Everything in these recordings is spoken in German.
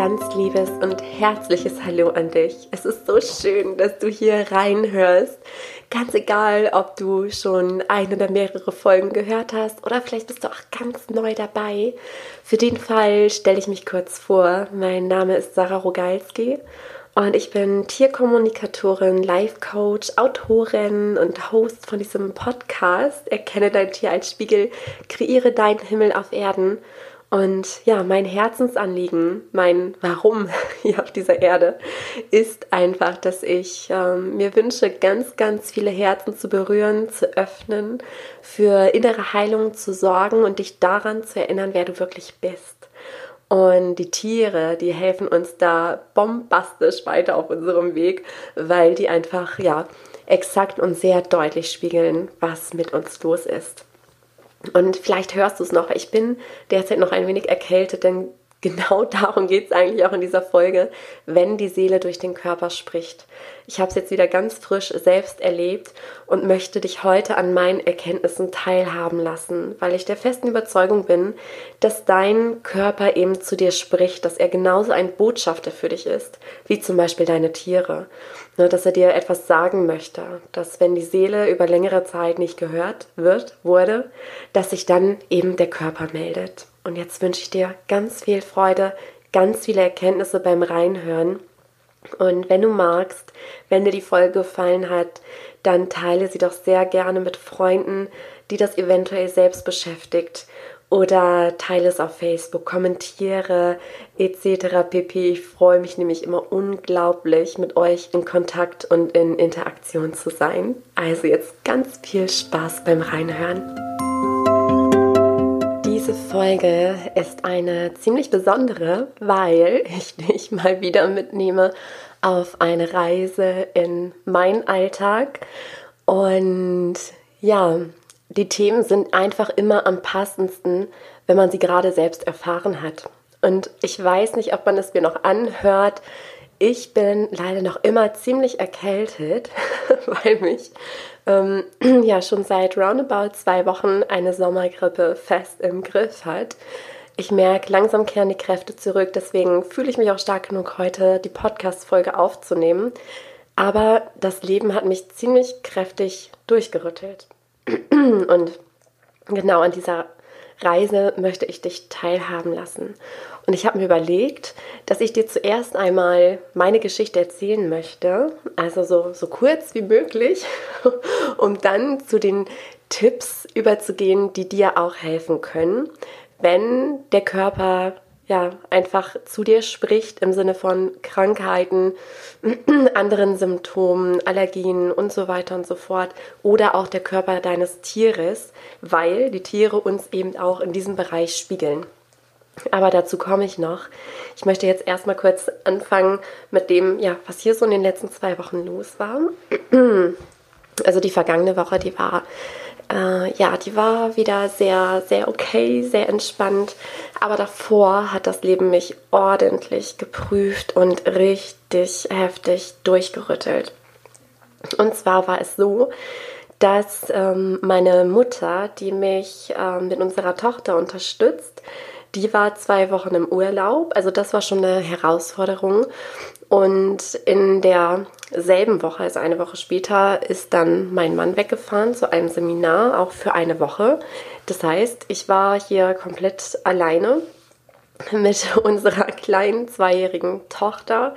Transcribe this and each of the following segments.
ganz liebes und herzliches Hallo an dich. Es ist so schön, dass du hier reinhörst. Ganz egal, ob du schon ein oder mehrere Folgen gehört hast oder vielleicht bist du auch ganz neu dabei. Für den Fall stelle ich mich kurz vor. Mein Name ist Sarah Rogalski und ich bin Tierkommunikatorin, Life-Coach, Autorin und Host von diesem Podcast. Erkenne dein Tier als Spiegel, kreiere deinen Himmel auf Erden. Und ja, mein Herzensanliegen, mein Warum hier auf dieser Erde ist einfach, dass ich ähm, mir wünsche, ganz, ganz viele Herzen zu berühren, zu öffnen, für innere Heilung zu sorgen und dich daran zu erinnern, wer du wirklich bist. Und die Tiere, die helfen uns da bombastisch weiter auf unserem Weg, weil die einfach, ja, exakt und sehr deutlich spiegeln, was mit uns los ist. Und vielleicht hörst du es noch, ich bin derzeit noch ein wenig erkältet, denn genau darum geht es eigentlich auch in dieser Folge, wenn die Seele durch den Körper spricht. Ich habe es jetzt wieder ganz frisch selbst erlebt und möchte dich heute an meinen Erkenntnissen teilhaben lassen, weil ich der festen Überzeugung bin, dass dein Körper eben zu dir spricht, dass er genauso ein Botschafter für dich ist, wie zum Beispiel deine Tiere. Ne, dass er dir etwas sagen möchte, dass wenn die Seele über längere Zeit nicht gehört wird, wurde, dass sich dann eben der Körper meldet. Und jetzt wünsche ich dir ganz viel Freude, ganz viele Erkenntnisse beim Reinhören und wenn du magst, wenn dir die Folge gefallen hat, dann teile sie doch sehr gerne mit Freunden, die das eventuell selbst beschäftigt. Oder teile es auf Facebook, kommentiere etc. pp. Ich freue mich nämlich immer unglaublich, mit euch in Kontakt und in Interaktion zu sein. Also jetzt ganz viel Spaß beim Reinhören. Diese Folge ist eine ziemlich besondere, weil ich dich mal wieder mitnehme auf eine Reise in meinen Alltag. Und ja, die Themen sind einfach immer am passendsten, wenn man sie gerade selbst erfahren hat. Und ich weiß nicht, ob man es mir noch anhört. Ich bin leider noch immer ziemlich erkältet, weil mich ähm, ja schon seit roundabout zwei Wochen eine Sommergrippe fest im Griff hat. Ich merke, langsam kehren die Kräfte zurück, deswegen fühle ich mich auch stark genug, heute die Podcast-Folge aufzunehmen. Aber das Leben hat mich ziemlich kräftig durchgerüttelt. Und genau an dieser Reise möchte ich dich teilhaben lassen. Und ich habe mir überlegt, dass ich dir zuerst einmal meine Geschichte erzählen möchte, also so, so kurz wie möglich, um dann zu den Tipps überzugehen, die dir auch helfen können, wenn der Körper ja einfach zu dir spricht im Sinne von Krankheiten, anderen Symptomen, Allergien und so weiter und so fort oder auch der Körper deines Tieres, weil die Tiere uns eben auch in diesem Bereich spiegeln. Aber dazu komme ich noch. Ich möchte jetzt erstmal kurz anfangen mit dem, ja, was hier so in den letzten zwei Wochen los war. Also die vergangene Woche, die war äh, ja, die war wieder sehr, sehr okay, sehr entspannt. Aber davor hat das Leben mich ordentlich geprüft und richtig heftig durchgerüttelt. Und zwar war es so, dass ähm, meine Mutter, die mich ähm, mit unserer Tochter unterstützt, die war zwei Wochen im Urlaub. Also das war schon eine Herausforderung. Und in derselben Woche, also eine Woche später, ist dann mein Mann weggefahren zu einem Seminar, auch für eine Woche. Das heißt, ich war hier komplett alleine mit unserer kleinen zweijährigen Tochter,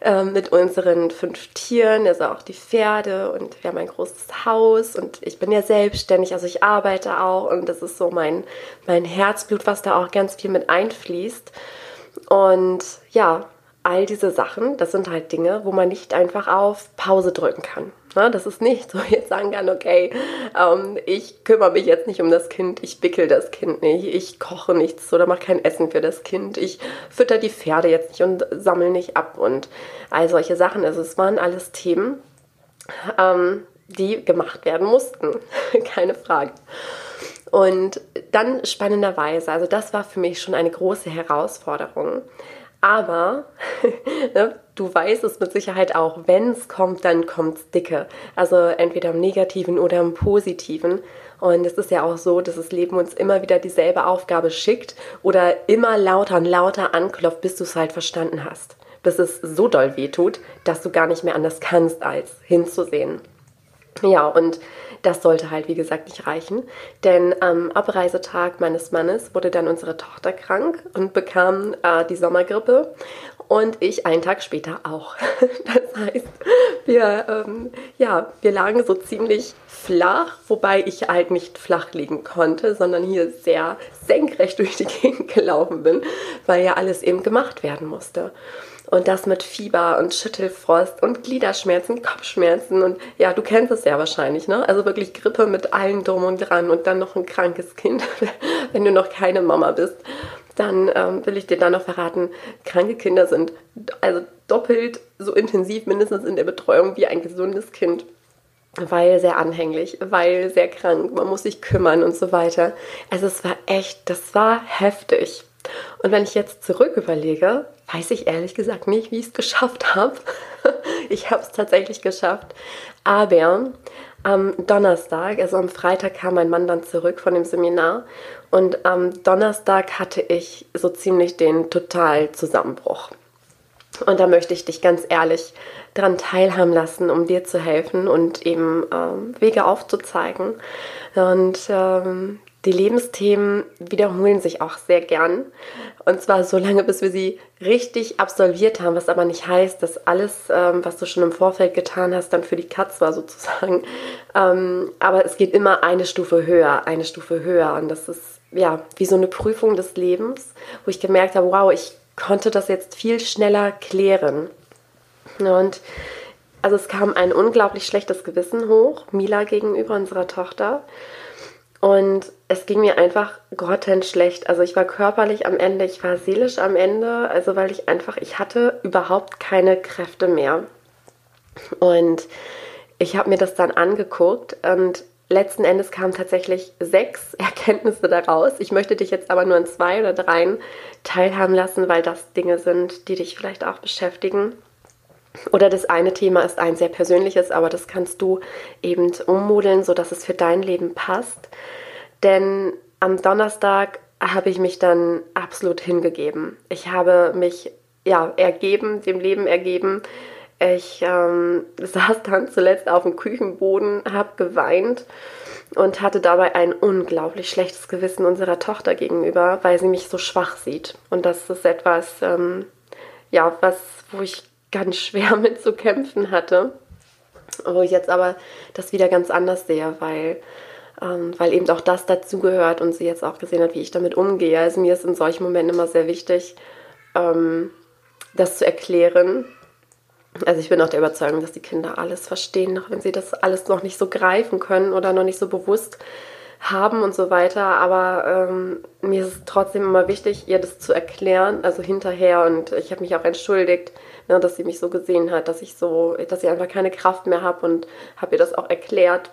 äh, mit unseren fünf Tieren, also auch die Pferde und wir haben ein großes Haus und ich bin ja selbstständig, also ich arbeite auch und das ist so mein, mein Herzblut, was da auch ganz viel mit einfließt. Und ja, all diese Sachen, das sind halt Dinge, wo man nicht einfach auf Pause drücken kann. Ne? Das ist nicht so, jetzt sagen kann, okay, ähm, ich kümmere mich jetzt nicht um das Kind, ich wickel das Kind nicht, ich koche nichts oder mache kein Essen für das Kind, ich fütter die Pferde jetzt nicht und sammle nicht ab und all solche Sachen. Also es waren alles Themen, ähm, die gemacht werden mussten, keine Frage. Und dann spannenderweise, also das war für mich schon eine große Herausforderung. Aber ne, du weißt es mit Sicherheit auch, wenn es kommt, dann kommt es dicke. Also entweder im Negativen oder im Positiven. Und es ist ja auch so, dass das Leben uns immer wieder dieselbe Aufgabe schickt oder immer lauter und lauter anklopft, bis du es halt verstanden hast. Bis es so doll wehtut, dass du gar nicht mehr anders kannst, als hinzusehen. Ja, und das sollte halt, wie gesagt, nicht reichen, denn am Abreisetag meines Mannes wurde dann unsere Tochter krank und bekam äh, die Sommergrippe und ich einen Tag später auch. Das heißt, wir, ähm, ja, wir lagen so ziemlich flach, wobei ich halt nicht flach liegen konnte, sondern hier sehr senkrecht durch die Gegend gelaufen bin, weil ja alles eben gemacht werden musste. Und das mit Fieber und Schüttelfrost und Gliederschmerzen, Kopfschmerzen und ja, du kennst es ja wahrscheinlich, ne? Also wirklich Grippe mit allen drum und dran und dann noch ein krankes Kind, wenn du noch keine Mama bist. Dann ähm, will ich dir da noch verraten, kranke Kinder sind also doppelt so intensiv mindestens in der Betreuung wie ein gesundes Kind weil sehr anhänglich, weil sehr krank, man muss sich kümmern und so weiter. Also es war echt, das war heftig. Und wenn ich jetzt zurück überlege, weiß ich ehrlich gesagt nicht, wie ich es geschafft habe. ich habe es tatsächlich geschafft. Aber am Donnerstag, also am Freitag kam mein Mann dann zurück von dem Seminar und am Donnerstag hatte ich so ziemlich den Totalzusammenbruch. Und da möchte ich dich ganz ehrlich daran teilhaben lassen, um dir zu helfen und eben ähm, Wege aufzuzeigen. Und ähm, die Lebensthemen wiederholen sich auch sehr gern. Und zwar so lange, bis wir sie richtig absolviert haben, was aber nicht heißt, dass alles, ähm, was du schon im Vorfeld getan hast, dann für die Katz war sozusagen. Ähm, aber es geht immer eine Stufe höher, eine Stufe höher. Und das ist ja wie so eine Prüfung des Lebens, wo ich gemerkt habe, wow, ich konnte das jetzt viel schneller klären. Und also es kam ein unglaublich schlechtes Gewissen hoch, Mila gegenüber unserer Tochter. Und es ging mir einfach grottenschlecht. Also ich war körperlich am Ende, ich war seelisch am Ende, also weil ich einfach, ich hatte überhaupt keine Kräfte mehr. Und ich habe mir das dann angeguckt und letzten Endes kamen tatsächlich sechs Erkenntnisse daraus. Ich möchte dich jetzt aber nur in zwei oder dreien teilhaben lassen, weil das Dinge sind, die dich vielleicht auch beschäftigen. Oder das eine Thema ist ein sehr persönliches, aber das kannst du eben ummodeln, sodass es für dein Leben passt. Denn am Donnerstag habe ich mich dann absolut hingegeben. Ich habe mich ja ergeben, dem Leben ergeben. Ich ähm, saß dann zuletzt auf dem Küchenboden, habe geweint und hatte dabei ein unglaublich schlechtes Gewissen unserer Tochter gegenüber, weil sie mich so schwach sieht. Und das ist etwas, ähm, ja, was, wo ich ganz schwer mit zu kämpfen hatte. Wo ich jetzt aber das wieder ganz anders sehe, weil, ähm, weil eben auch das dazugehört und sie jetzt auch gesehen hat, wie ich damit umgehe. Also mir ist in solchen Momenten immer sehr wichtig, ähm, das zu erklären. Also ich bin auch der Überzeugung, dass die Kinder alles verstehen, auch wenn sie das alles noch nicht so greifen können oder noch nicht so bewusst haben und so weiter. Aber ähm, mir ist es trotzdem immer wichtig, ihr das zu erklären, also hinterher. Und ich habe mich auch entschuldigt, ne, dass sie mich so gesehen hat, dass ich so, dass ich einfach keine Kraft mehr habe und habe ihr das auch erklärt.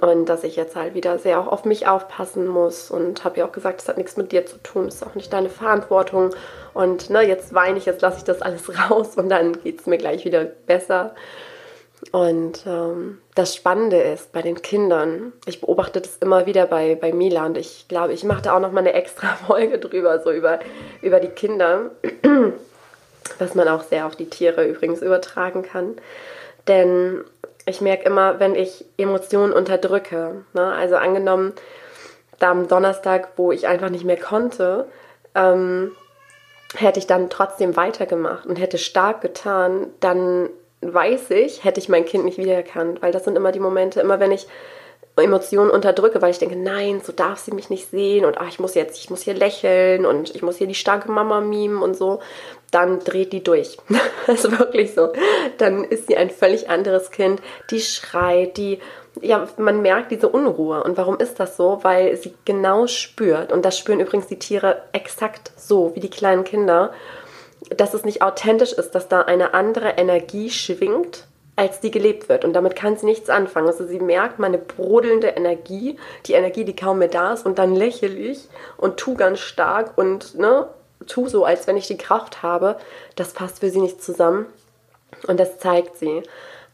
Und dass ich jetzt halt wieder sehr auch auf mich aufpassen muss und habe ihr auch gesagt, das hat nichts mit dir zu tun, das ist auch nicht deine Verantwortung. Und ne, jetzt weine ich, jetzt lasse ich das alles raus und dann geht es mir gleich wieder besser. Und ähm, das Spannende ist bei den Kindern, ich beobachte das immer wieder bei, bei Mila und ich glaube, ich mache da auch noch mal eine extra Folge drüber, so über, über die Kinder, was man auch sehr auf die Tiere übrigens übertragen kann. Denn ich merke immer, wenn ich Emotionen unterdrücke, ne, also angenommen, da am Donnerstag, wo ich einfach nicht mehr konnte, ähm, hätte ich dann trotzdem weitergemacht und hätte stark getan, dann weiß ich, hätte ich mein Kind nicht wiedererkannt, weil das sind immer die Momente, immer wenn ich Emotionen unterdrücke, weil ich denke, nein, so darf sie mich nicht sehen und ach, ich muss jetzt, ich muss hier lächeln und ich muss hier die starke Mama mimen und so, dann dreht die durch. das ist wirklich so. Dann ist sie ein völlig anderes Kind, die schreit, die, ja, man merkt diese Unruhe. Und warum ist das so? Weil sie genau spürt, und das spüren übrigens die Tiere exakt so wie die kleinen Kinder, dass es nicht authentisch ist, dass da eine andere Energie schwingt, als die gelebt wird. Und damit kann sie nichts anfangen. Also sie merkt meine brodelnde Energie, die Energie, die kaum mehr da ist, und dann lächle ich und tu ganz stark und ne, tu so, als wenn ich die Kraft habe. Das passt für sie nicht zusammen. Und das zeigt sie.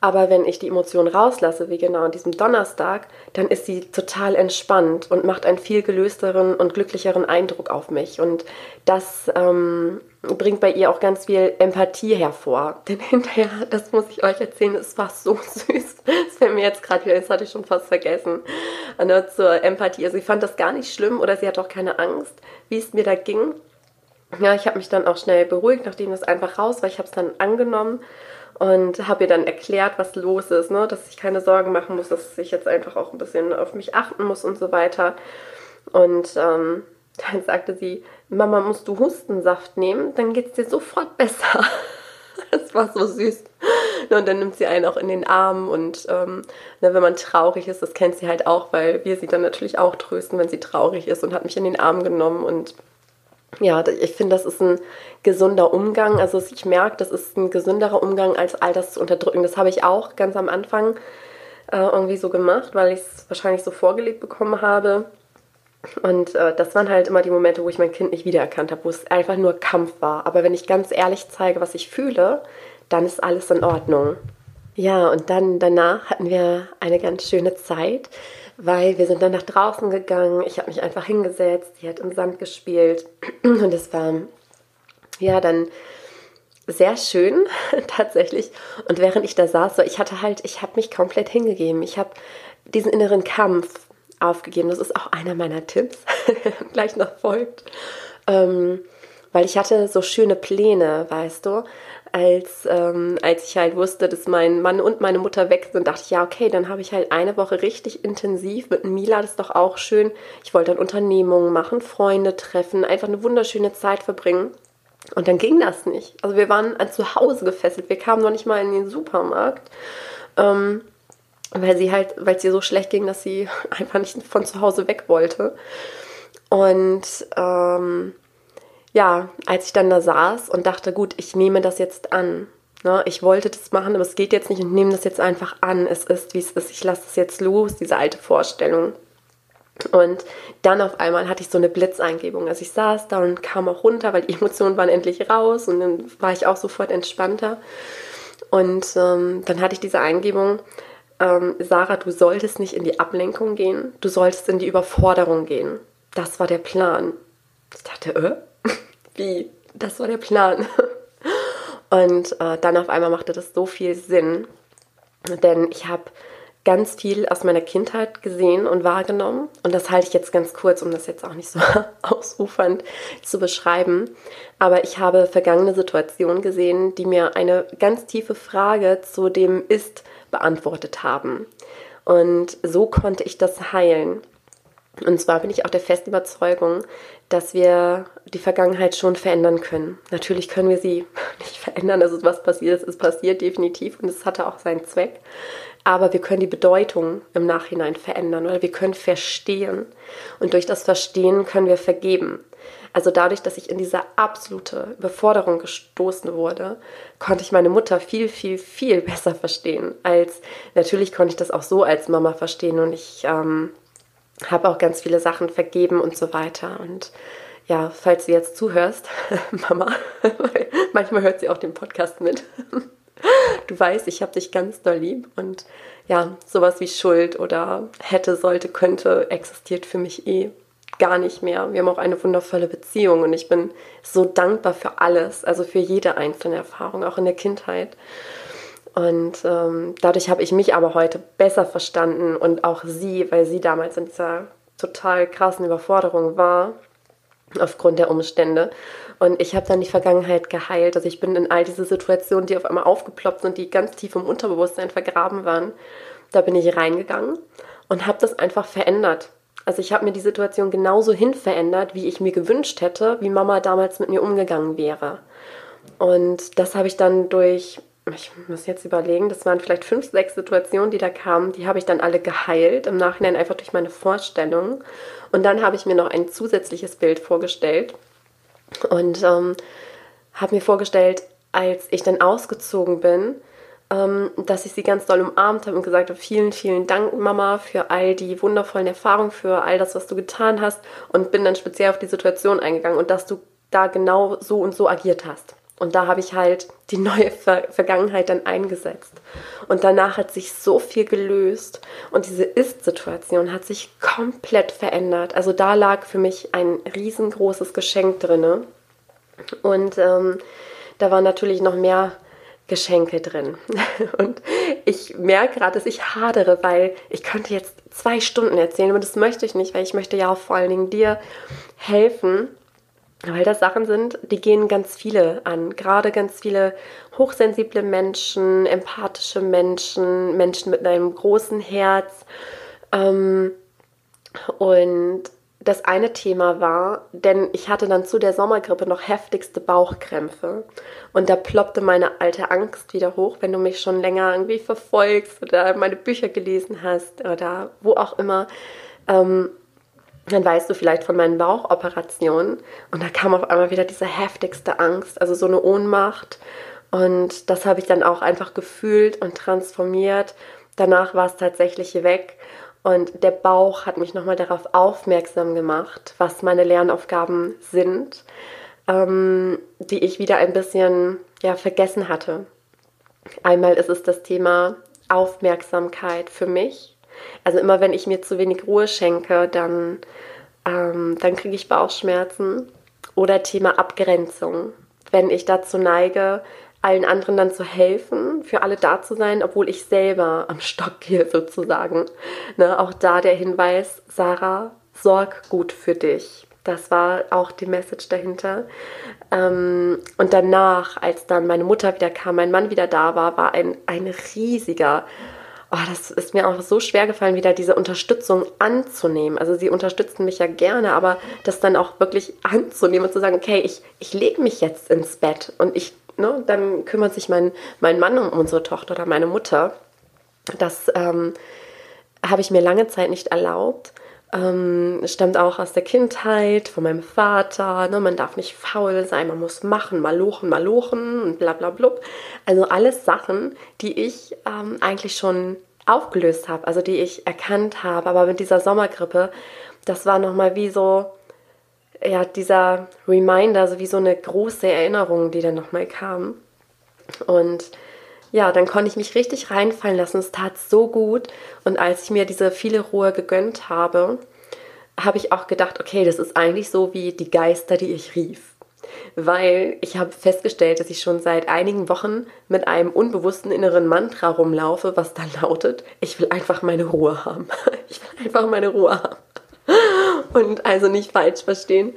Aber wenn ich die Emotion rauslasse, wie genau an diesem Donnerstag, dann ist sie total entspannt und macht einen viel gelösteren und glücklicheren Eindruck auf mich. Und das ähm, bringt bei ihr auch ganz viel Empathie hervor. Denn hinterher, das muss ich euch erzählen, es war so süß. Das fällt mir jetzt gerade wieder, das hatte ich schon fast vergessen. Ne, zur Empathie. Also sie fand das gar nicht schlimm oder sie hat auch keine Angst, wie es mir da ging. Ja, ich habe mich dann auch schnell beruhigt, nachdem das einfach raus war. Ich habe es dann angenommen und habe ihr dann erklärt, was los ist, ne? dass ich keine Sorgen machen muss, dass ich jetzt einfach auch ein bisschen auf mich achten muss und so weiter. Und ähm, dann sagte sie, Mama, musst du Hustensaft nehmen, dann geht es dir sofort besser. Das war so süß. Und dann nimmt sie einen auch in den Arm und ähm, ne, wenn man traurig ist, das kennt sie halt auch, weil wir sie dann natürlich auch trösten, wenn sie traurig ist und hat mich in den Arm genommen und ja, ich finde, das ist ein gesunder Umgang. Also ich merke, das ist ein gesünderer Umgang, als all das zu unterdrücken. Das habe ich auch ganz am Anfang äh, irgendwie so gemacht, weil ich es wahrscheinlich so vorgelebt bekommen habe. Und äh, das waren halt immer die Momente, wo ich mein Kind nicht wiedererkannt habe, wo es einfach nur Kampf war. Aber wenn ich ganz ehrlich zeige, was ich fühle, dann ist alles in Ordnung. Ja, und dann danach hatten wir eine ganz schöne Zeit weil wir sind dann nach draußen gegangen. Ich habe mich einfach hingesetzt, sie hat im Sand gespielt und es war ja dann sehr schön tatsächlich. Und während ich da saß, so ich hatte halt, ich habe mich komplett hingegeben. Ich habe diesen inneren Kampf aufgegeben. Das ist auch einer meiner Tipps, gleich noch folgt. Ähm, weil ich hatte so schöne Pläne, weißt du als, ähm, als ich halt wusste, dass mein Mann und meine Mutter weg sind, dachte ich, ja, okay, dann habe ich halt eine Woche richtig intensiv mit Mila, das ist doch auch schön. Ich wollte dann Unternehmungen machen, Freunde treffen, einfach eine wunderschöne Zeit verbringen. Und dann ging das nicht. Also wir waren an zu Hause gefesselt. Wir kamen noch nicht mal in den Supermarkt, ähm, weil sie halt, weil es ihr so schlecht ging, dass sie einfach nicht von zu Hause weg wollte. Und ähm, ja, als ich dann da saß und dachte, gut, ich nehme das jetzt an. Ne, ich wollte das machen, aber es geht jetzt nicht und nehme das jetzt einfach an. Es ist, wie es ist. Ich lasse es jetzt los, diese alte Vorstellung. Und dann auf einmal hatte ich so eine Blitzeingebung. Also ich saß da und kam auch runter, weil die Emotionen waren endlich raus und dann war ich auch sofort entspannter. Und ähm, dann hatte ich diese Eingebung, ähm, Sarah, du solltest nicht in die Ablenkung gehen, du solltest in die Überforderung gehen. Das war der Plan. Ich dachte, äh, wie? Das war der Plan. Und äh, dann auf einmal machte das so viel Sinn, denn ich habe ganz viel aus meiner Kindheit gesehen und wahrgenommen. Und das halte ich jetzt ganz kurz, um das jetzt auch nicht so ausufernd zu beschreiben. Aber ich habe vergangene Situationen gesehen, die mir eine ganz tiefe Frage zu dem Ist beantwortet haben. Und so konnte ich das heilen. Und zwar bin ich auch der festen Überzeugung, dass wir die Vergangenheit schon verändern können. Natürlich können wir sie nicht verändern, also was passiert ist, ist passiert definitiv und es hatte auch seinen Zweck. Aber wir können die Bedeutung im Nachhinein verändern oder wir können verstehen. Und durch das Verstehen können wir vergeben. Also dadurch, dass ich in diese absolute Überforderung gestoßen wurde, konnte ich meine Mutter viel, viel, viel besser verstehen. Als natürlich konnte ich das auch so als Mama verstehen und ich ähm, habe auch ganz viele Sachen vergeben und so weiter. Und ja, falls du jetzt zuhörst, Mama, manchmal hört sie auch den Podcast mit. Du weißt, ich habe dich ganz doll lieb und ja, sowas wie Schuld oder hätte, sollte, könnte existiert für mich eh gar nicht mehr. Wir haben auch eine wundervolle Beziehung und ich bin so dankbar für alles, also für jede einzelne Erfahrung, auch in der Kindheit. Und ähm, dadurch habe ich mich aber heute besser verstanden und auch sie, weil sie damals in dieser total krassen Überforderung war, aufgrund der Umstände. Und ich habe dann die Vergangenheit geheilt. Also ich bin in all diese Situationen, die auf einmal aufgeploppt sind, die ganz tief im Unterbewusstsein vergraben waren, da bin ich reingegangen und habe das einfach verändert. Also ich habe mir die Situation genauso hin verändert, wie ich mir gewünscht hätte, wie Mama damals mit mir umgegangen wäre. Und das habe ich dann durch ich muss jetzt überlegen, das waren vielleicht fünf, sechs Situationen, die da kamen, die habe ich dann alle geheilt, im Nachhinein einfach durch meine Vorstellung. Und dann habe ich mir noch ein zusätzliches Bild vorgestellt und ähm, habe mir vorgestellt, als ich dann ausgezogen bin, ähm, dass ich sie ganz doll umarmt habe und gesagt habe, vielen, vielen Dank, Mama, für all die wundervollen Erfahrungen, für all das, was du getan hast und bin dann speziell auf die Situation eingegangen und dass du da genau so und so agiert hast. Und da habe ich halt die neue Ver Vergangenheit dann eingesetzt. Und danach hat sich so viel gelöst und diese Ist-Situation hat sich komplett verändert. Also da lag für mich ein riesengroßes Geschenk drin. Und ähm, da war natürlich noch mehr Geschenke drin. Und ich merke gerade, dass ich hadere, weil ich könnte jetzt zwei Stunden erzählen, aber das möchte ich nicht, weil ich möchte ja auch vor allen Dingen dir helfen, weil das Sachen sind, die gehen ganz viele an. Gerade ganz viele hochsensible Menschen, empathische Menschen, Menschen mit einem großen Herz. Ähm, und das eine Thema war, denn ich hatte dann zu der Sommergrippe noch heftigste Bauchkrämpfe. Und da ploppte meine alte Angst wieder hoch, wenn du mich schon länger irgendwie verfolgst oder meine Bücher gelesen hast oder wo auch immer. Ähm, dann weißt du vielleicht von meinen Bauchoperationen. Und da kam auf einmal wieder diese heftigste Angst, also so eine Ohnmacht. Und das habe ich dann auch einfach gefühlt und transformiert. Danach war es tatsächlich weg. Und der Bauch hat mich nochmal darauf aufmerksam gemacht, was meine Lernaufgaben sind, ähm, die ich wieder ein bisschen ja, vergessen hatte. Einmal ist es das Thema Aufmerksamkeit für mich also immer wenn ich mir zu wenig Ruhe schenke, dann, ähm, dann kriege ich Bauchschmerzen. Oder Thema Abgrenzung. Wenn ich dazu neige, allen anderen dann zu helfen, für alle da zu sein, obwohl ich selber am Stock gehe sozusagen. Ne, auch da der Hinweis, Sarah, sorg gut für dich. Das war auch die Message dahinter. Ähm, und danach, als dann meine Mutter wieder kam, mein Mann wieder da war, war ein, ein riesiger oh, das ist mir auch so schwer gefallen, wieder diese Unterstützung anzunehmen. Also sie unterstützten mich ja gerne, aber das dann auch wirklich anzunehmen und zu sagen, okay, ich, ich lege mich jetzt ins Bett und ich, ne, dann kümmert sich mein, mein Mann um unsere Tochter oder meine Mutter. Das ähm, habe ich mir lange Zeit nicht erlaubt. Ähm, stammt auch aus der Kindheit, von meinem Vater. Ne? Man darf nicht faul sein, man muss machen, malochen, malochen und bla bla blub. Also alles Sachen, die ich ähm, eigentlich schon aufgelöst habe, also die ich erkannt habe. Aber mit dieser Sommergrippe, das war nochmal wie so, ja, dieser Reminder, so wie so eine große Erinnerung, die dann nochmal kam. Und ja, dann konnte ich mich richtig reinfallen lassen. Es tat so gut. Und als ich mir diese viele Ruhe gegönnt habe, habe ich auch gedacht, okay, das ist eigentlich so wie die Geister, die ich rief. Weil ich habe festgestellt, dass ich schon seit einigen Wochen mit einem unbewussten inneren Mantra rumlaufe, was dann lautet, ich will einfach meine Ruhe haben. Ich will einfach meine Ruhe haben. Und also nicht falsch verstehen.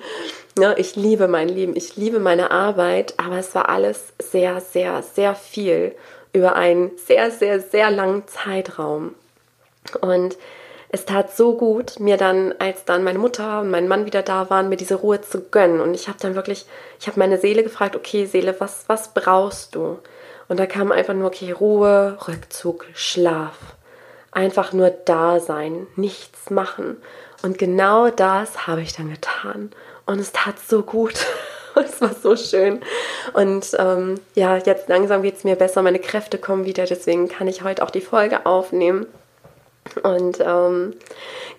Ja, ich liebe mein Leben, ich liebe meine Arbeit, aber es war alles sehr, sehr, sehr viel über einen sehr, sehr, sehr langen Zeitraum. Und es tat so gut, mir dann, als dann meine Mutter und mein Mann wieder da waren, mir diese Ruhe zu gönnen. Und ich habe dann wirklich, ich habe meine Seele gefragt, okay, Seele, was, was brauchst du? Und da kam einfach nur, okay, Ruhe, Rückzug, Schlaf. Einfach nur da sein, nichts machen. Und genau das habe ich dann getan. Und es tat so gut. es war so schön. Und ähm, ja, jetzt langsam geht es mir besser, meine Kräfte kommen wieder, deswegen kann ich heute auch die Folge aufnehmen. Und ähm,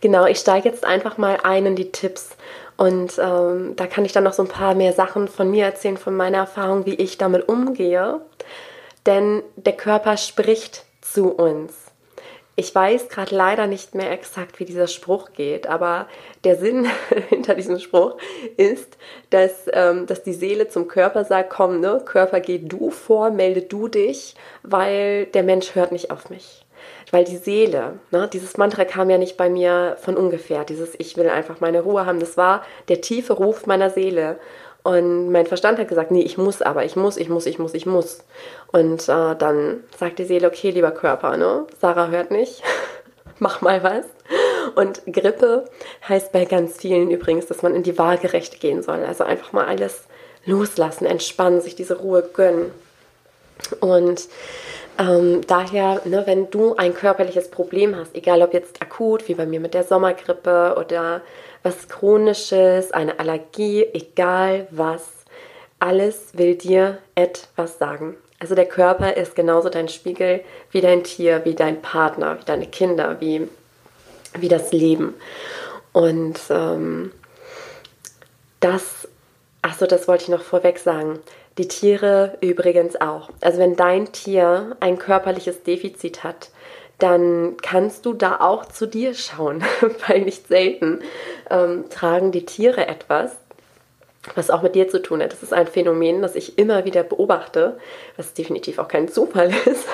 genau, ich steige jetzt einfach mal ein in die Tipps. Und ähm, da kann ich dann noch so ein paar mehr Sachen von mir erzählen, von meiner Erfahrung, wie ich damit umgehe. Denn der Körper spricht zu uns. Ich weiß gerade leider nicht mehr exakt, wie dieser Spruch geht, aber der Sinn hinter diesem Spruch ist, dass, ähm, dass die Seele zum Körper sagt, komm, ne, Körper, geh du vor, melde du dich, weil der Mensch hört nicht auf mich. Weil die Seele, ne, dieses Mantra kam ja nicht bei mir von ungefähr, dieses Ich will einfach meine Ruhe haben, das war der tiefe Ruf meiner Seele. Und mein Verstand hat gesagt, nee, ich muss aber, ich muss, ich muss, ich muss, ich muss. Und äh, dann sagt die Seele, okay, lieber Körper, ne? Sarah hört nicht, mach mal was. Und Grippe heißt bei ganz vielen übrigens, dass man in die Waagerechte gehen soll. Also einfach mal alles loslassen, entspannen, sich diese Ruhe gönnen. Und ähm, daher, ne, wenn du ein körperliches Problem hast, egal ob jetzt akut, wie bei mir mit der Sommergrippe oder was Chronisches, eine Allergie, egal was, alles will dir etwas sagen. Also der Körper ist genauso dein Spiegel wie dein Tier, wie dein Partner, wie deine Kinder, wie, wie das Leben. Und ähm, das, achso, das wollte ich noch vorweg sagen. Die Tiere übrigens auch. Also wenn dein Tier ein körperliches Defizit hat, dann kannst du da auch zu dir schauen, weil nicht selten ähm, tragen die Tiere etwas, was auch mit dir zu tun hat. Das ist ein Phänomen, das ich immer wieder beobachte, was definitiv auch kein Zufall ist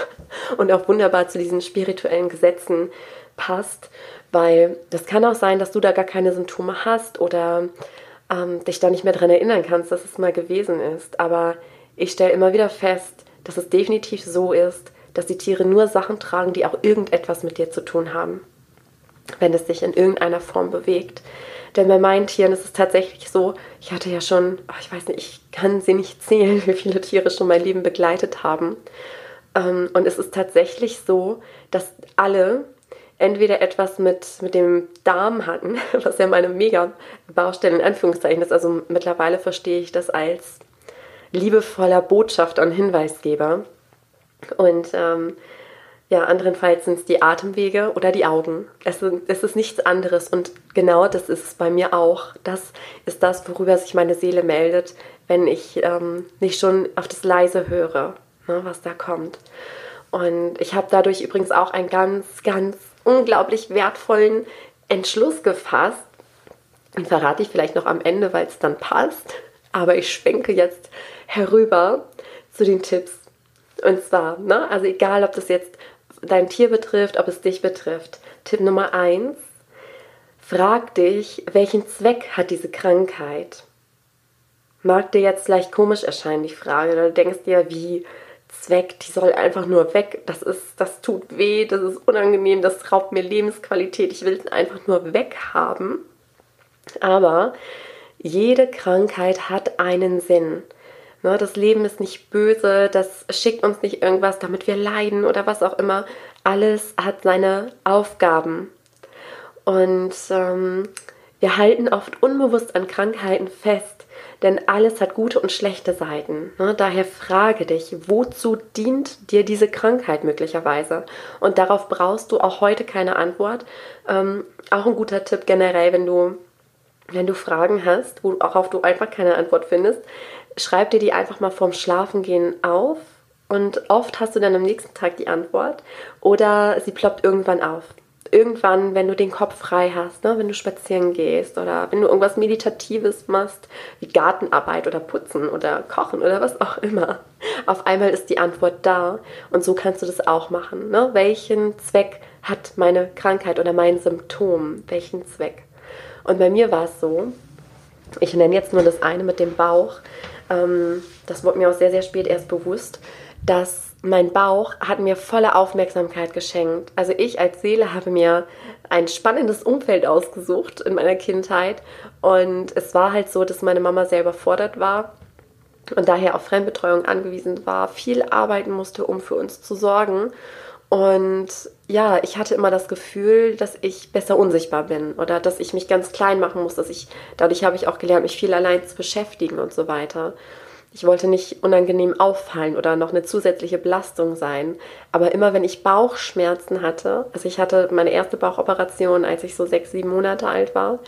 und auch wunderbar zu diesen spirituellen Gesetzen passt, weil das kann auch sein, dass du da gar keine Symptome hast oder ähm, dich da nicht mehr daran erinnern kannst, dass es mal gewesen ist. Aber ich stelle immer wieder fest, dass es definitiv so ist, dass die Tiere nur Sachen tragen, die auch irgendetwas mit dir zu tun haben, wenn es sich in irgendeiner Form bewegt. Denn bei meinen Tieren ist es tatsächlich so, ich hatte ja schon, oh, ich weiß nicht, ich kann sie nicht zählen, wie viele Tiere schon mein Leben begleitet haben. Ähm, und es ist tatsächlich so, dass alle entweder etwas mit, mit dem Darm hatten, was ja meine mega Baustelle in Anführungszeichen ist. Also mittlerweile verstehe ich das als liebevoller Botschafter und Hinweisgeber. Und ähm, ja, anderenfalls sind es die Atemwege oder die Augen. Es, es ist nichts anderes und genau das ist es bei mir auch. Das ist das, worüber sich meine Seele meldet, wenn ich ähm, nicht schon auf das Leise höre, ne, was da kommt. Und ich habe dadurch übrigens auch einen ganz, ganz unglaublich wertvollen Entschluss gefasst. Den verrate ich vielleicht noch am Ende, weil es dann passt. Aber ich schwenke jetzt herüber zu den Tipps. Und zwar, ne, also egal, ob das jetzt dein Tier betrifft, ob es dich betrifft. Tipp Nummer eins: Frag dich, welchen Zweck hat diese Krankheit? Mag dir jetzt vielleicht komisch erscheinen, die Frage. Oder du denkst dir, wie Zweck, die soll einfach nur weg. Das ist, das tut weh, das ist unangenehm, das raubt mir Lebensqualität. Ich will es einfach nur weghaben. Aber jede Krankheit hat einen Sinn. Ne, das Leben ist nicht böse, das schickt uns nicht irgendwas, damit wir leiden oder was auch immer. Alles hat seine Aufgaben. Und ähm, wir halten oft unbewusst an Krankheiten fest, denn alles hat gute und schlechte Seiten. Ne? Daher frage dich, wozu dient dir diese Krankheit möglicherweise? Und darauf brauchst du auch heute keine Antwort. Ähm, auch ein guter Tipp generell, wenn du, wenn du Fragen hast, worauf du einfach keine Antwort findest, schreib dir die einfach mal vorm Schlafengehen auf und oft hast du dann am nächsten Tag die Antwort oder sie ploppt irgendwann auf. Irgendwann, wenn du den Kopf frei hast, ne, wenn du spazieren gehst oder wenn du irgendwas Meditatives machst, wie Gartenarbeit oder Putzen oder Kochen oder was auch immer, auf einmal ist die Antwort da und so kannst du das auch machen. Ne? Welchen Zweck hat meine Krankheit oder mein Symptom? Welchen Zweck? Und bei mir war es so, ich nenne jetzt nur das eine mit dem Bauch, ähm, das wurde mir auch sehr, sehr spät erst bewusst, dass mein Bauch hat mir volle Aufmerksamkeit geschenkt. Also ich als Seele habe mir ein spannendes Umfeld ausgesucht in meiner Kindheit. Und es war halt so, dass meine Mama sehr überfordert war und daher auf Fremdbetreuung angewiesen war, viel arbeiten musste, um für uns zu sorgen. Und ja, ich hatte immer das Gefühl, dass ich besser unsichtbar bin oder dass ich mich ganz klein machen muss, dass ich, dadurch habe ich auch gelernt, mich viel allein zu beschäftigen und so weiter. Ich wollte nicht unangenehm auffallen oder noch eine zusätzliche Belastung sein. Aber immer wenn ich Bauchschmerzen hatte, also ich hatte meine erste Bauchoperation, als ich so sechs, sieben Monate alt war,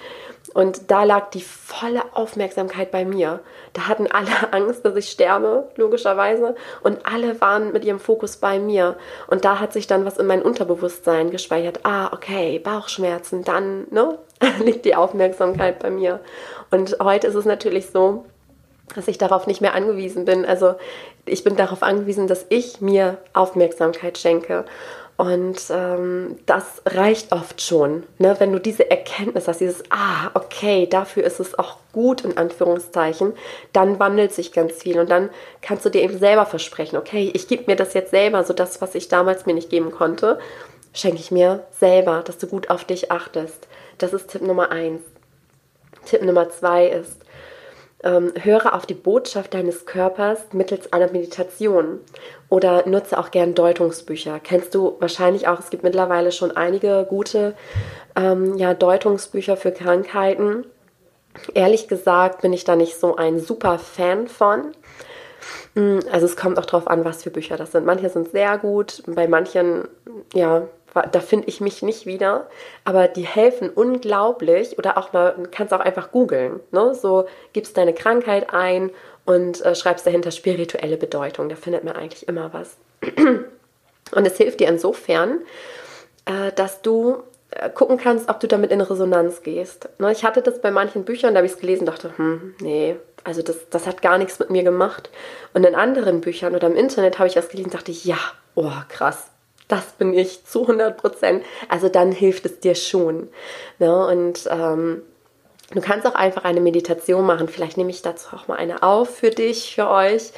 und da lag die volle Aufmerksamkeit bei mir. Da hatten alle Angst, dass ich sterbe, logischerweise. Und alle waren mit ihrem Fokus bei mir. Und da hat sich dann was in mein Unterbewusstsein gespeichert. Ah, okay, Bauchschmerzen, dann ne, liegt die Aufmerksamkeit bei mir. Und heute ist es natürlich so, dass ich darauf nicht mehr angewiesen bin. Also ich bin darauf angewiesen, dass ich mir Aufmerksamkeit schenke. Und ähm, das reicht oft schon, ne? wenn du diese Erkenntnis hast, dieses, ah, okay, dafür ist es auch gut, in Anführungszeichen, dann wandelt sich ganz viel und dann kannst du dir eben selber versprechen, okay, ich gebe mir das jetzt selber, so das, was ich damals mir nicht geben konnte, schenke ich mir selber, dass du gut auf dich achtest. Das ist Tipp Nummer eins. Tipp Nummer zwei ist, ähm, höre auf die Botschaft deines Körpers mittels einer Meditation oder nutze auch gern Deutungsbücher. Kennst du wahrscheinlich auch, es gibt mittlerweile schon einige gute ähm, ja, Deutungsbücher für Krankheiten. Ehrlich gesagt bin ich da nicht so ein super Fan von. Hm, also es kommt auch darauf an, was für Bücher das sind. Manche sind sehr gut, bei manchen ja, da finde ich mich nicht wieder, aber die helfen unglaublich oder auch mal, kannst auch einfach googeln, ne? so gibst deine Krankheit ein und äh, schreibst dahinter spirituelle Bedeutung, da findet man eigentlich immer was. Und es hilft dir insofern, äh, dass du äh, gucken kannst, ob du damit in Resonanz gehst. Ne? Ich hatte das bei manchen Büchern, da habe ich es gelesen, dachte, hm, nee, also das, das hat gar nichts mit mir gemacht. Und in anderen Büchern oder im Internet habe ich das gelesen, dachte ja, oh krass, das bin ich zu 100 Prozent. Also dann hilft es dir schon. Ne? Und ähm, du kannst auch einfach eine Meditation machen. Vielleicht nehme ich dazu auch mal eine auf für dich, für euch.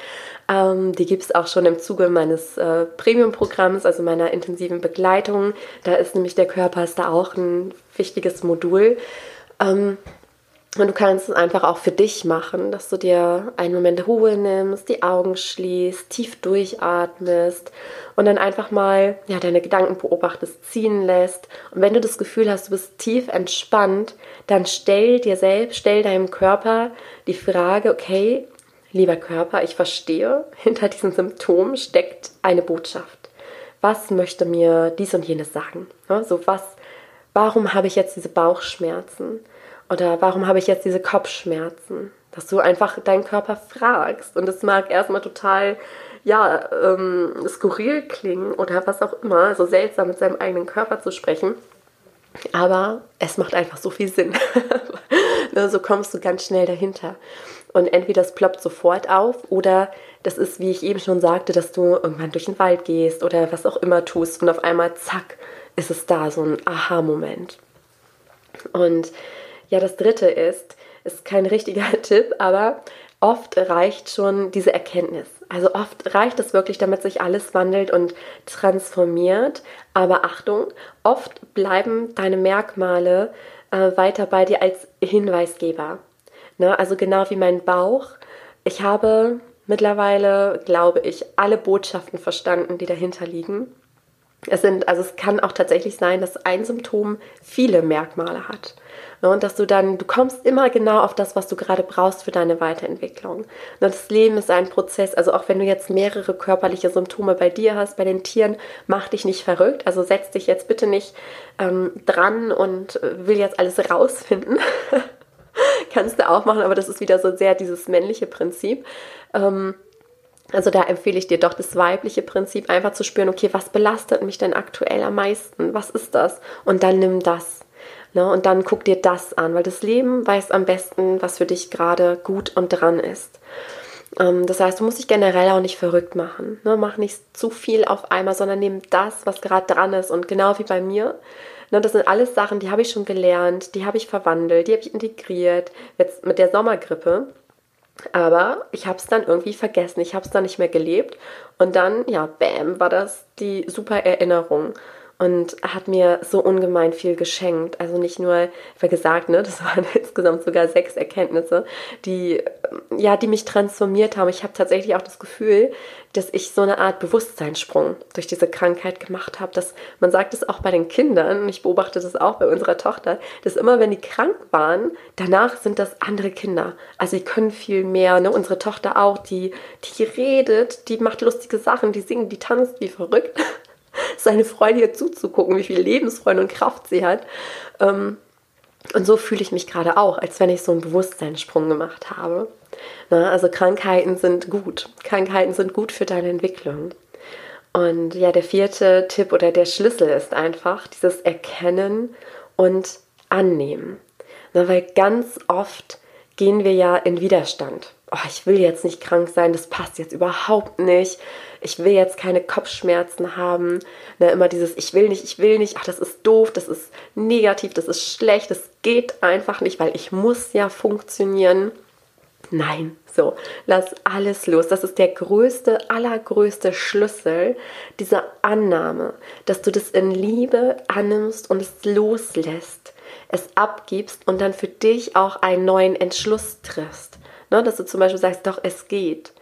Ähm, die gibt es auch schon im Zuge meines äh, Premium-Programms, also meiner intensiven Begleitung. Da ist nämlich der Körper ist da auch ein wichtiges Modul. Ähm, und du kannst es einfach auch für dich machen, dass du dir einen Moment Ruhe nimmst, die Augen schließt, tief durchatmest und dann einfach mal ja, deine Gedanken beobachtest, ziehen lässt. Und wenn du das Gefühl hast, du bist tief entspannt, dann stell dir selbst, stell deinem Körper die Frage, okay, lieber Körper, ich verstehe, hinter diesen Symptomen steckt eine Botschaft. Was möchte mir dies und jenes sagen? So was, warum habe ich jetzt diese Bauchschmerzen? Oder warum habe ich jetzt diese Kopfschmerzen? Dass du einfach deinen Körper fragst. Und es mag erstmal total, ja, ähm, skurril klingen oder was auch immer, so seltsam mit seinem eigenen Körper zu sprechen. Aber es macht einfach so viel Sinn. Ne, so kommst du ganz schnell dahinter. Und entweder das ploppt sofort auf oder das ist, wie ich eben schon sagte, dass du irgendwann durch den Wald gehst oder was auch immer tust und auf einmal, zack, ist es da, so ein Aha-Moment. Und ja, das dritte ist, ist kein richtiger Tipp, aber oft reicht schon diese Erkenntnis. Also oft reicht es wirklich, damit sich alles wandelt und transformiert. Aber Achtung, oft bleiben deine Merkmale äh, weiter bei dir als Hinweisgeber. Ne? Also genau wie mein Bauch. Ich habe mittlerweile, glaube ich, alle Botschaften verstanden, die dahinter liegen. Es sind, also es kann auch tatsächlich sein, dass ein Symptom viele Merkmale hat. Ne, und dass du dann, du kommst immer genau auf das, was du gerade brauchst für deine Weiterentwicklung. Und das Leben ist ein Prozess, also auch wenn du jetzt mehrere körperliche Symptome bei dir hast, bei den Tieren, mach dich nicht verrückt. Also setz dich jetzt bitte nicht ähm, dran und will jetzt alles rausfinden. Kannst du auch machen, aber das ist wieder so sehr dieses männliche Prinzip. Ähm, also da empfehle ich dir doch das weibliche Prinzip, einfach zu spüren, okay, was belastet mich denn aktuell am meisten? Was ist das? Und dann nimm das. Ne? Und dann guck dir das an, weil das Leben weiß am besten, was für dich gerade gut und dran ist. Ähm, das heißt, du musst dich generell auch nicht verrückt machen. Ne? Mach nicht zu viel auf einmal, sondern nimm das, was gerade dran ist. Und genau wie bei mir, ne, das sind alles Sachen, die habe ich schon gelernt, die habe ich verwandelt, die habe ich integriert. Jetzt mit der Sommergrippe aber ich habe es dann irgendwie vergessen, ich habe es dann nicht mehr gelebt. Und dann, ja, bam, war das die super Erinnerung und hat mir so ungemein viel geschenkt. Also nicht nur, wie gesagt, ne, das waren insgesamt sogar sechs Erkenntnisse, die, ja, die mich transformiert haben. Ich habe tatsächlich auch das Gefühl, dass ich so eine Art Bewusstseinssprung durch diese Krankheit gemacht habe. Dass man sagt es auch bei den Kindern, ich beobachte das auch bei unserer Tochter, dass immer, wenn die krank waren, danach sind das andere Kinder. Also die können viel mehr. Ne? Unsere Tochter auch, die, die redet, die macht lustige Sachen, die singt, die tanzt wie verrückt seine Freude ihr zuzugucken, wie viel Lebensfreude und Kraft sie hat. Ähm, und so fühle ich mich gerade auch, als wenn ich so einen Bewusstseinssprung gemacht habe. Na, also Krankheiten sind gut. Krankheiten sind gut für deine Entwicklung. Und ja, der vierte Tipp oder der Schlüssel ist einfach dieses Erkennen und Annehmen. Na, weil ganz oft gehen wir ja in Widerstand. Oh, ich will jetzt nicht krank sein, das passt jetzt überhaupt nicht ich will jetzt keine Kopfschmerzen haben. Ne, immer dieses, ich will nicht, ich will nicht, ach, das ist doof, das ist negativ, das ist schlecht, das geht einfach nicht, weil ich muss ja funktionieren. Nein, so, lass alles los. Das ist der größte, allergrößte Schlüssel dieser Annahme, dass du das in Liebe annimmst und es loslässt, es abgibst und dann für dich auch einen neuen Entschluss triffst. Ne, dass du zum Beispiel sagst, doch, es geht.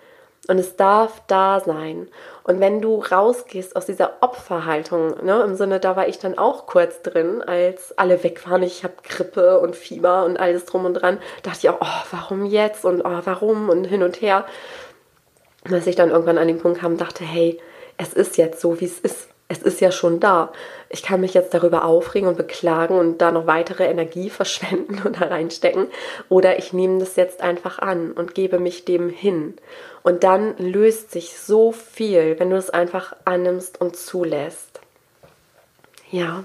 Und es darf da sein. Und wenn du rausgehst aus dieser Opferhaltung, ne, im Sinne, da war ich dann auch kurz drin, als alle weg waren, ich habe Grippe und Fieber und alles drum und dran, dachte ich auch, oh, warum jetzt und oh, warum und hin und her. Und als ich dann irgendwann an den Punkt kam, dachte, hey, es ist jetzt so, wie es ist. Es ist ja schon da. Ich kann mich jetzt darüber aufregen und beklagen und da noch weitere Energie verschwenden und da reinstecken. Oder ich nehme das jetzt einfach an und gebe mich dem hin. Und dann löst sich so viel, wenn du es einfach annimmst und zulässt. Ja.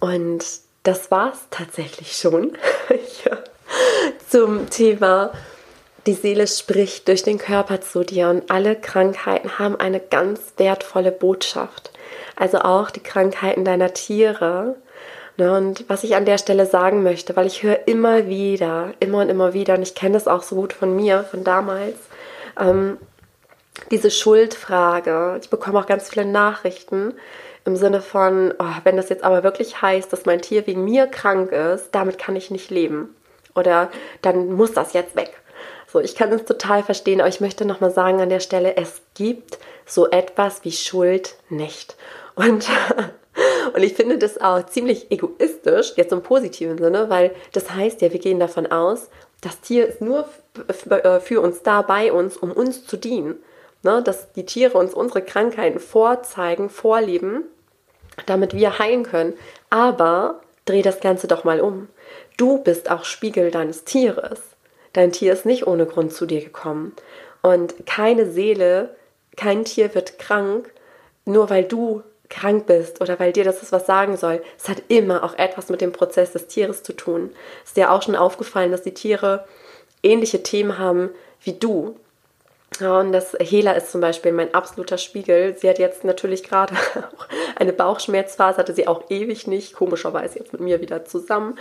Und das war's tatsächlich schon ja. zum Thema die Seele spricht durch den Körper zu dir und alle Krankheiten haben eine ganz wertvolle Botschaft. Also auch die Krankheiten deiner Tiere. Ne, und was ich an der Stelle sagen möchte, weil ich höre immer wieder, immer und immer wieder, und ich kenne das auch so gut von mir, von damals, ähm, diese Schuldfrage. Ich bekomme auch ganz viele Nachrichten im Sinne von, oh, wenn das jetzt aber wirklich heißt, dass mein Tier wegen mir krank ist, damit kann ich nicht leben. Oder dann muss das jetzt weg. So, ich kann es total verstehen, aber ich möchte nochmal sagen an der Stelle, es gibt so etwas wie Schuld nicht. Und, und ich finde das auch ziemlich egoistisch, jetzt im positiven Sinne, weil das heißt ja, wir gehen davon aus, das Tier ist nur äh, für uns da, bei uns, um uns zu dienen. Ne? Dass die Tiere uns unsere Krankheiten vorzeigen, vorleben, damit wir heilen können. Aber dreh das Ganze doch mal um. Du bist auch Spiegel deines Tieres. Dein Tier ist nicht ohne Grund zu dir gekommen. Und keine Seele, kein Tier wird krank, nur weil du krank bist oder weil dir das was sagen soll. Es hat immer auch etwas mit dem Prozess des Tieres zu tun. Ist dir auch schon aufgefallen, dass die Tiere ähnliche Themen haben wie du. Ja, und das Hela ist zum Beispiel mein absoluter Spiegel. Sie hat jetzt natürlich gerade eine Bauchschmerzphase, hatte sie auch ewig nicht, komischerweise jetzt mit mir wieder zusammen.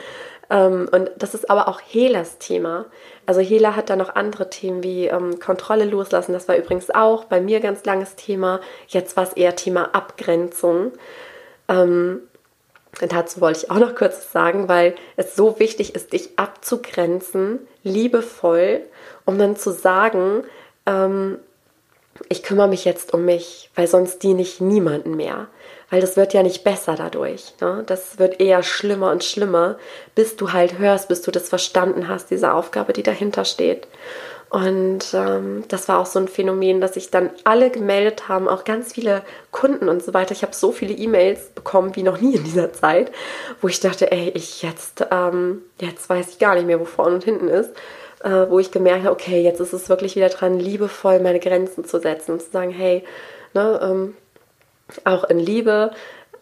Ähm, und das ist aber auch Helas Thema. Also Hela hat da noch andere Themen wie ähm, Kontrolle loslassen. Das war übrigens auch bei mir ganz langes Thema. Jetzt war es eher Thema Abgrenzung. Ähm, dazu wollte ich auch noch kurz sagen, weil es so wichtig ist, dich abzugrenzen, liebevoll, um dann zu sagen, ähm, ich kümmere mich jetzt um mich, weil sonst diene ich niemanden mehr weil das wird ja nicht besser dadurch. Ne? Das wird eher schlimmer und schlimmer, bis du halt hörst, bis du das verstanden hast, diese Aufgabe, die dahinter steht. Und ähm, das war auch so ein Phänomen, dass sich dann alle gemeldet haben, auch ganz viele Kunden und so weiter. Ich habe so viele E-Mails bekommen wie noch nie in dieser Zeit, wo ich dachte, ey, ich jetzt, ähm, jetzt weiß ich gar nicht mehr, wo vorne und hinten ist. Äh, wo ich gemerkt habe, okay, jetzt ist es wirklich wieder dran, liebevoll meine Grenzen zu setzen und zu sagen, hey, ne, ähm, auch in Liebe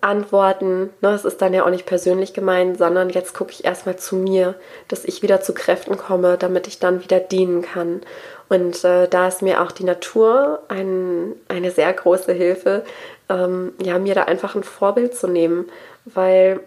antworten. Ne, es ist dann ja auch nicht persönlich gemeint, sondern jetzt gucke ich erstmal zu mir, dass ich wieder zu Kräften komme, damit ich dann wieder dienen kann. Und äh, da ist mir auch die Natur ein, eine sehr große Hilfe, ähm, ja, mir da einfach ein Vorbild zu nehmen, weil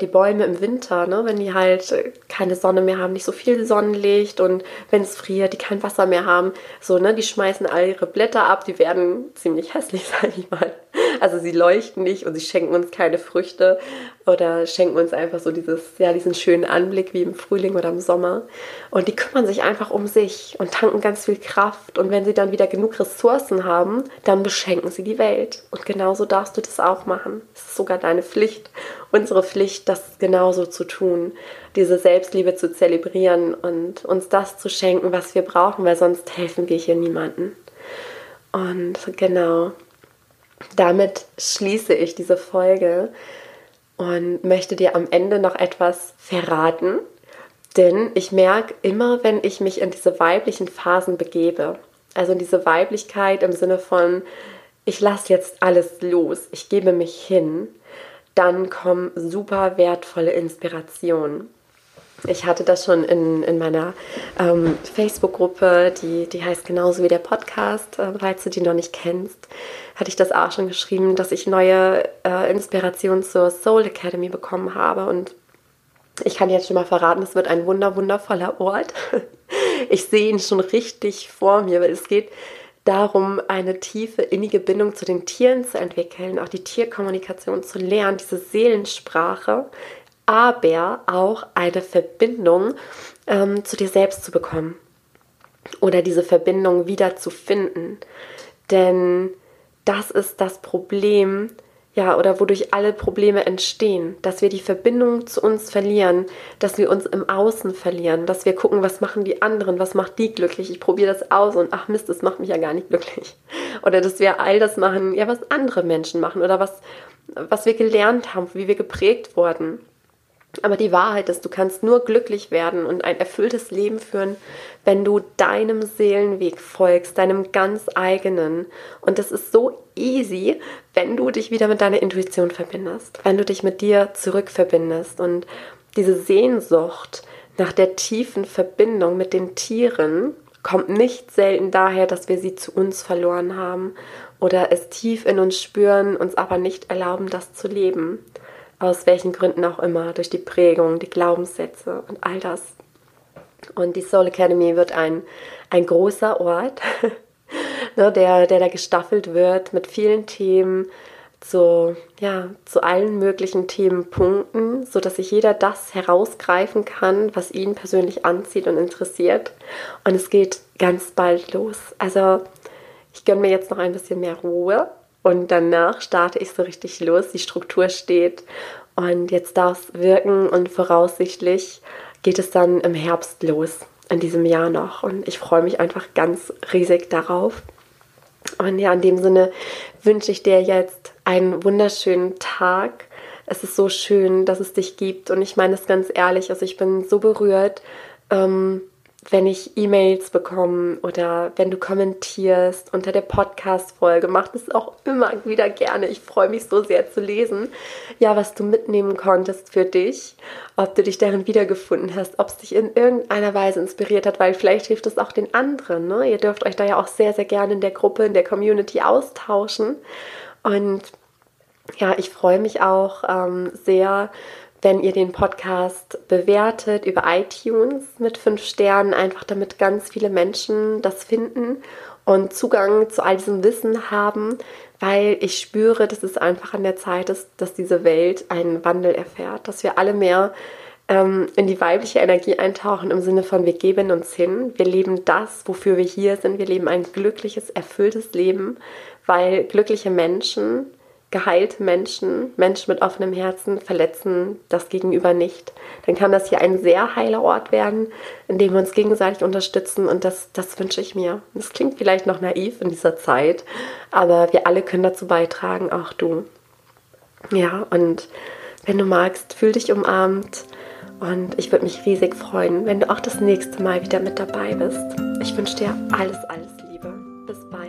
die Bäume im Winter, ne, wenn die halt keine Sonne mehr haben, nicht so viel Sonnenlicht und wenn es friert, die kein Wasser mehr haben, so, ne, die schmeißen all ihre Blätter ab, die werden ziemlich hässlich, sag ich mal. Also sie leuchten nicht und sie schenken uns keine Früchte oder schenken uns einfach so dieses, ja, diesen schönen Anblick wie im Frühling oder im Sommer. Und die kümmern sich einfach um sich und tanken ganz viel Kraft. Und wenn sie dann wieder genug Ressourcen haben, dann beschenken sie die Welt. Und genauso darfst du das auch machen. Es ist sogar deine Pflicht, unsere Pflicht, das genauso zu tun. Diese Selbstliebe zu zelebrieren und uns das zu schenken, was wir brauchen, weil sonst helfen wir hier niemanden. Und genau, damit schließe ich diese Folge und möchte dir am Ende noch etwas verraten. Denn ich merke immer, wenn ich mich in diese weiblichen Phasen begebe, also in diese Weiblichkeit im Sinne von, ich lasse jetzt alles los, ich gebe mich hin, dann kommen super wertvolle Inspirationen. Ich hatte das schon in, in meiner ähm, Facebook-Gruppe, die, die heißt genauso wie der Podcast, äh, falls du die noch nicht kennst, hatte ich das auch schon geschrieben, dass ich neue äh, Inspirationen zur Soul Academy bekommen habe. Und ich kann jetzt schon mal verraten, es wird ein wunder, wundervoller Ort. Ich sehe ihn schon richtig vor mir, weil es geht darum, eine tiefe, innige Bindung zu den Tieren zu entwickeln, auch die Tierkommunikation zu lernen, diese Seelensprache, aber auch eine Verbindung ähm, zu dir selbst zu bekommen oder diese Verbindung wieder zu finden. Denn das ist das Problem, ja, oder wodurch alle Probleme entstehen, dass wir die Verbindung zu uns verlieren, dass wir uns im Außen verlieren, dass wir gucken, was machen die anderen, was macht die glücklich, ich probiere das aus und ach Mist, das macht mich ja gar nicht glücklich. Oder dass wir all das machen, ja, was andere Menschen machen oder was, was wir gelernt haben, wie wir geprägt wurden. Aber die Wahrheit ist, du kannst nur glücklich werden und ein erfülltes Leben führen, wenn du deinem Seelenweg folgst, deinem ganz eigenen. Und das ist so easy, wenn du dich wieder mit deiner Intuition verbindest, wenn du dich mit dir zurückverbindest. Und diese Sehnsucht nach der tiefen Verbindung mit den Tieren kommt nicht selten daher, dass wir sie zu uns verloren haben oder es tief in uns spüren, uns aber nicht erlauben, das zu leben aus welchen Gründen auch immer, durch die Prägung, die Glaubenssätze und all das. Und die Soul Academy wird ein, ein großer Ort, ne, der, der da gestaffelt wird mit vielen Themen zu, ja, zu allen möglichen Themenpunkten, sodass sich jeder das herausgreifen kann, was ihn persönlich anzieht und interessiert. Und es geht ganz bald los. Also ich gönne mir jetzt noch ein bisschen mehr Ruhe und danach starte ich so richtig los. Die Struktur steht und jetzt darf es wirken und voraussichtlich geht es dann im Herbst los, in diesem Jahr noch. Und ich freue mich einfach ganz riesig darauf. Und ja, in dem Sinne wünsche ich dir jetzt einen wunderschönen Tag. Es ist so schön, dass es dich gibt. Und ich meine es ganz ehrlich, also ich bin so berührt. Ähm, wenn ich E-Mails bekomme oder wenn du kommentierst unter der Podcast-Folge, mach das auch immer wieder gerne. Ich freue mich so sehr zu lesen, ja, was du mitnehmen konntest für dich, ob du dich darin wiedergefunden hast, ob es dich in irgendeiner Weise inspiriert hat, weil vielleicht hilft es auch den anderen. Ne? Ihr dürft euch da ja auch sehr, sehr gerne in der Gruppe, in der Community austauschen. Und ja, ich freue mich auch ähm, sehr, wenn ihr den Podcast bewertet über iTunes mit fünf Sternen, einfach damit ganz viele Menschen das finden und Zugang zu all diesem Wissen haben, weil ich spüre, dass es einfach an der Zeit ist, dass diese Welt einen Wandel erfährt, dass wir alle mehr ähm, in die weibliche Energie eintauchen im Sinne von wir geben uns hin, wir leben das, wofür wir hier sind, wir leben ein glückliches, erfülltes Leben, weil glückliche Menschen geheilte Menschen, Menschen mit offenem Herzen verletzen das Gegenüber nicht. Dann kann das hier ein sehr heiler Ort werden, in dem wir uns gegenseitig unterstützen und das, das wünsche ich mir. Das klingt vielleicht noch naiv in dieser Zeit, aber wir alle können dazu beitragen, auch du. Ja, und wenn du magst, fühl dich umarmt und ich würde mich riesig freuen, wenn du auch das nächste Mal wieder mit dabei bist. Ich wünsche dir alles, alles Liebe. Bis bald.